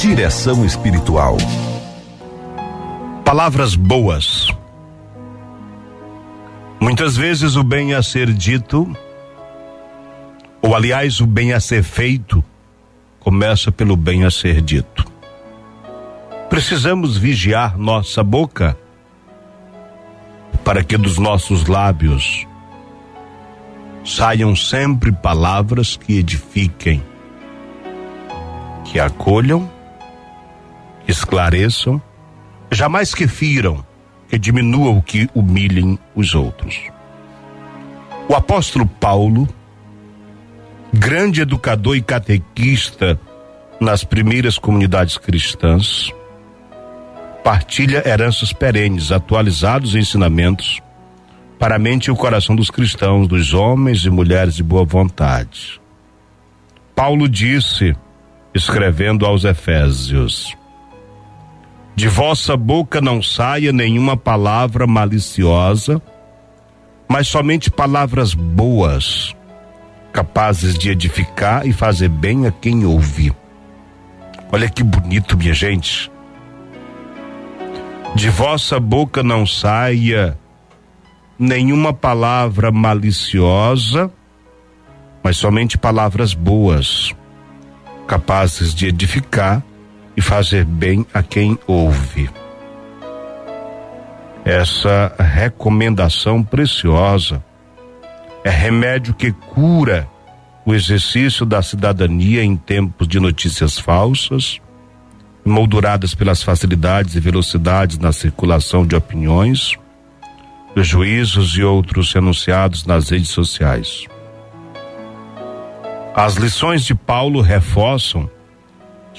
Direção espiritual. Palavras boas. Muitas vezes o bem a ser dito, ou aliás, o bem a ser feito, começa pelo bem a ser dito. Precisamos vigiar nossa boca para que dos nossos lábios saiam sempre palavras que edifiquem, que acolham, esclareçam, jamais que firam, que diminuam, que humilhem os outros. O apóstolo Paulo, grande educador e catequista nas primeiras comunidades cristãs, partilha heranças perenes, atualizados ensinamentos para a mente e o coração dos cristãos, dos homens e mulheres de boa vontade. Paulo disse, escrevendo aos Efésios: De vossa boca não saia nenhuma palavra maliciosa, mas somente palavras boas, capazes de edificar e fazer bem a quem ouve. Olha que bonito, minha gente. De vossa boca não saia nenhuma palavra maliciosa, mas somente palavras boas, capazes de edificar e fazer bem a quem ouve. Essa recomendação preciosa é remédio que cura o exercício da cidadania em tempos de notícias falsas, molduradas pelas facilidades e velocidades na circulação de opiniões juízos e outros enunciados nas redes sociais. As lições de Paulo reforçam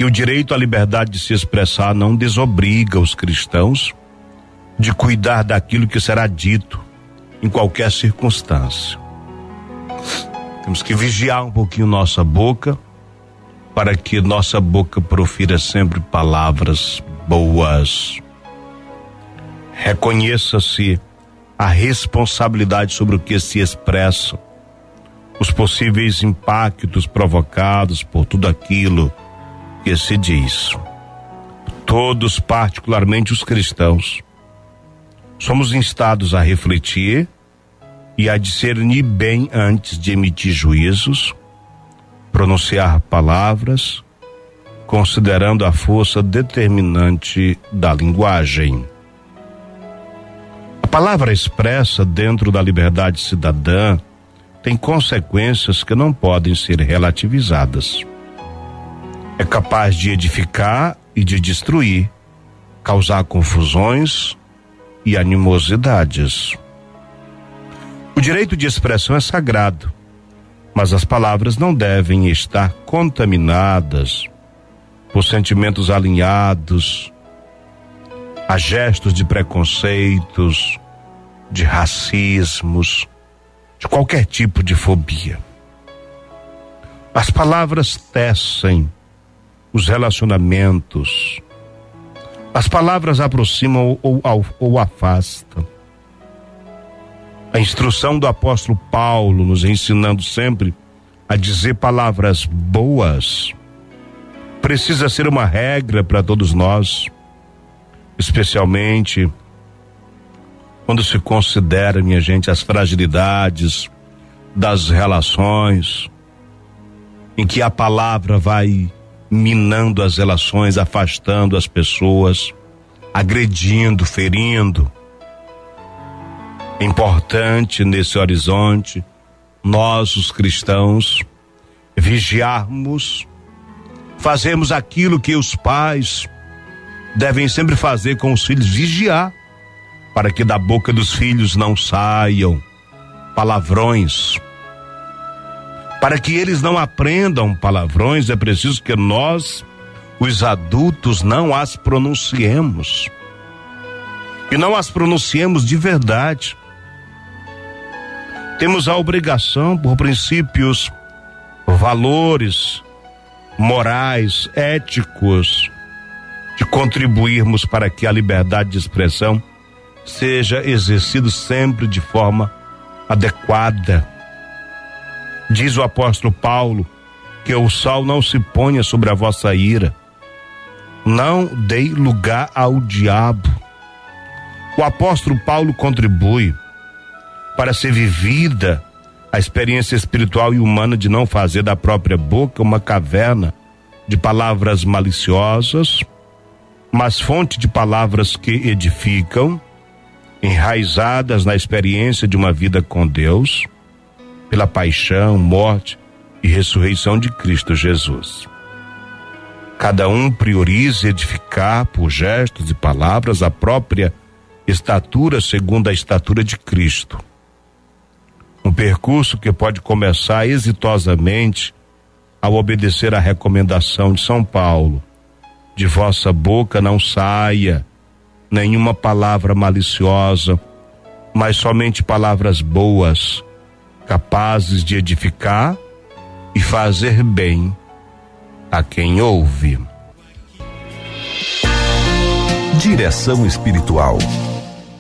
que o direito à liberdade de se expressar não desobriga os cristãos de cuidar daquilo que será dito em qualquer circunstância. Temos que vigiar um pouquinho nossa boca para que nossa boca profira sempre palavras boas. Reconheça-se a responsabilidade sobre o que se expressa, os possíveis impactos provocados por tudo aquilo que se diz. Todos, particularmente os cristãos, somos instados a refletir e a discernir bem antes de emitir juízos, pronunciar palavras, considerando a força determinante da linguagem palavra expressa dentro da liberdade cidadã tem consequências que não podem ser relativizadas. É capaz de edificar e de destruir, causar confusões e animosidades. O direito de expressão é sagrado, mas as palavras não devem estar contaminadas por sentimentos alinhados a gestos de preconceitos, de racismos, de qualquer tipo de fobia. As palavras tecem os relacionamentos. As palavras aproximam ou, ou, ou afastam. A instrução do apóstolo Paulo nos ensinando sempre a dizer palavras boas precisa ser uma regra para todos nós, especialmente quando se considera, minha gente, as fragilidades das relações, em que a palavra vai minando as relações, afastando as pessoas, agredindo, ferindo. Importante nesse horizonte nós, os cristãos, vigiarmos, fazermos aquilo que os pais devem sempre fazer com os filhos, vigiar para que da boca dos filhos não saiam palavrões. Para que eles não aprendam palavrões, é preciso que nós, os adultos, não as pronunciemos. E não as pronunciemos de verdade. Temos a obrigação, por princípios, valores, morais, éticos, de contribuirmos para que a liberdade de expressão seja exercido sempre de forma adequada. Diz o apóstolo Paulo que o sol não se ponha sobre a vossa ira, Não dei lugar ao diabo. O apóstolo Paulo contribui para ser vivida a experiência espiritual e humana de não fazer da própria boca uma caverna de palavras maliciosas, mas fonte de palavras que edificam, enraizadas na experiência de uma vida com Deus, pela paixão, morte e ressurreição de Cristo Jesus. Cada um prioriza edificar por gestos e palavras a própria estatura segundo a estatura de Cristo. Um percurso que pode começar exitosamente ao obedecer à recomendação de São Paulo: de vossa boca não saia nenhuma palavra maliciosa, mas somente palavras boas, capazes de edificar e fazer bem a quem ouve. Direção espiritual